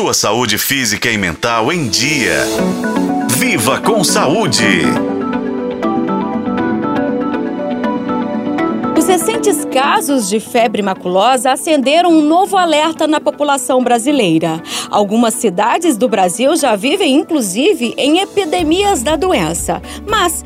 Sua saúde física e mental em dia. Viva com saúde! Os recentes casos de febre maculosa acenderam um novo alerta na população brasileira. Algumas cidades do Brasil já vivem, inclusive, em epidemias da doença. Mas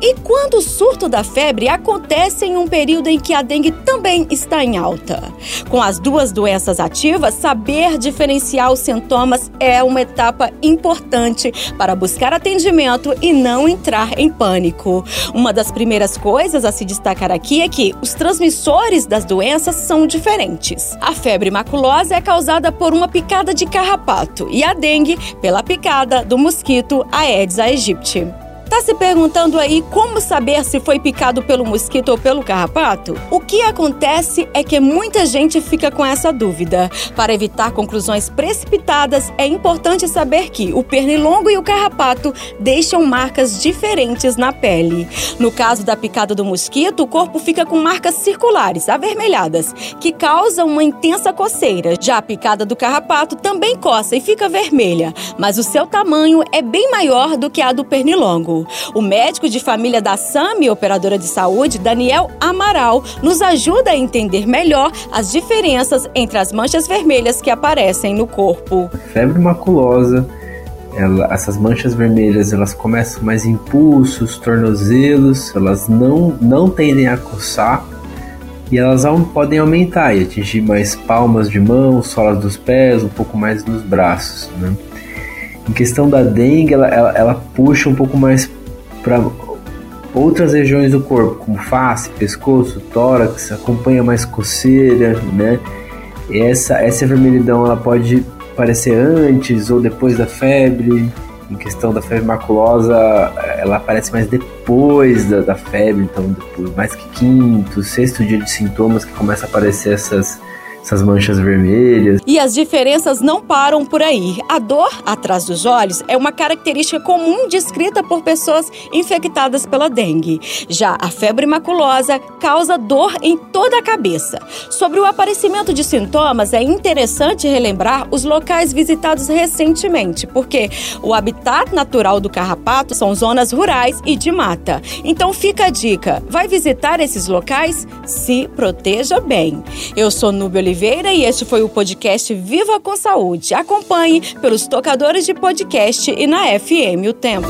e quando o surto da febre acontece em um período em que a dengue também está em alta? Com as duas doenças ativas, saber diferenciar os sintomas é uma etapa importante para buscar atendimento e não entrar em pânico. Uma das primeiras coisas a se destacar aqui é que os transmissores das doenças são diferentes. A febre maculosa é causada por uma picada de carrapato e a dengue pela picada do mosquito Aedes aegypti. Tá se perguntando aí como saber se foi picado pelo mosquito ou pelo carrapato? O que acontece é que muita gente fica com essa dúvida. Para evitar conclusões precipitadas, é importante saber que o pernilongo e o carrapato deixam marcas diferentes na pele. No caso da picada do mosquito, o corpo fica com marcas circulares, avermelhadas, que causam uma intensa coceira. Já a picada do carrapato também coça e fica vermelha, mas o seu tamanho é bem maior do que a do pernilongo. O médico de família da SAMI, operadora de saúde, Daniel Amaral, nos ajuda a entender melhor as diferenças entre as manchas vermelhas que aparecem no corpo. Febre maculosa ela, essas manchas vermelhas elas começam mais em pulsos, tornozelos, elas não, não tendem a coçar e elas podem aumentar e atingir mais palmas de mão, solas dos pés, um pouco mais nos braços. Né? Em questão da dengue, ela, ela, ela puxa um pouco mais para outras regiões do corpo, como face, pescoço, tórax, acompanha mais coceira, né? Essa, essa vermelhidão ela pode aparecer antes ou depois da febre. Em questão da febre maculosa, ela aparece mais depois da, da febre, então depois, mais que quinto, sexto dia de sintomas que começa a aparecer essas, essas manchas vermelhas. E as diferenças não param por aí. A dor atrás dos olhos é uma característica comum descrita por pessoas infectadas pela dengue. Já a febre maculosa causa dor em toda a cabeça. Sobre o aparecimento de sintomas, é interessante relembrar os locais visitados recentemente, porque o habitat natural do carrapato são zonas rurais e de mata. Então fica a dica: vai visitar esses locais? Se proteja bem. Eu sou Núbio Oliveira Oliveira e este foi o podcast Viva com Saúde. Acompanhe pelos tocadores de podcast e na FM O Tempo.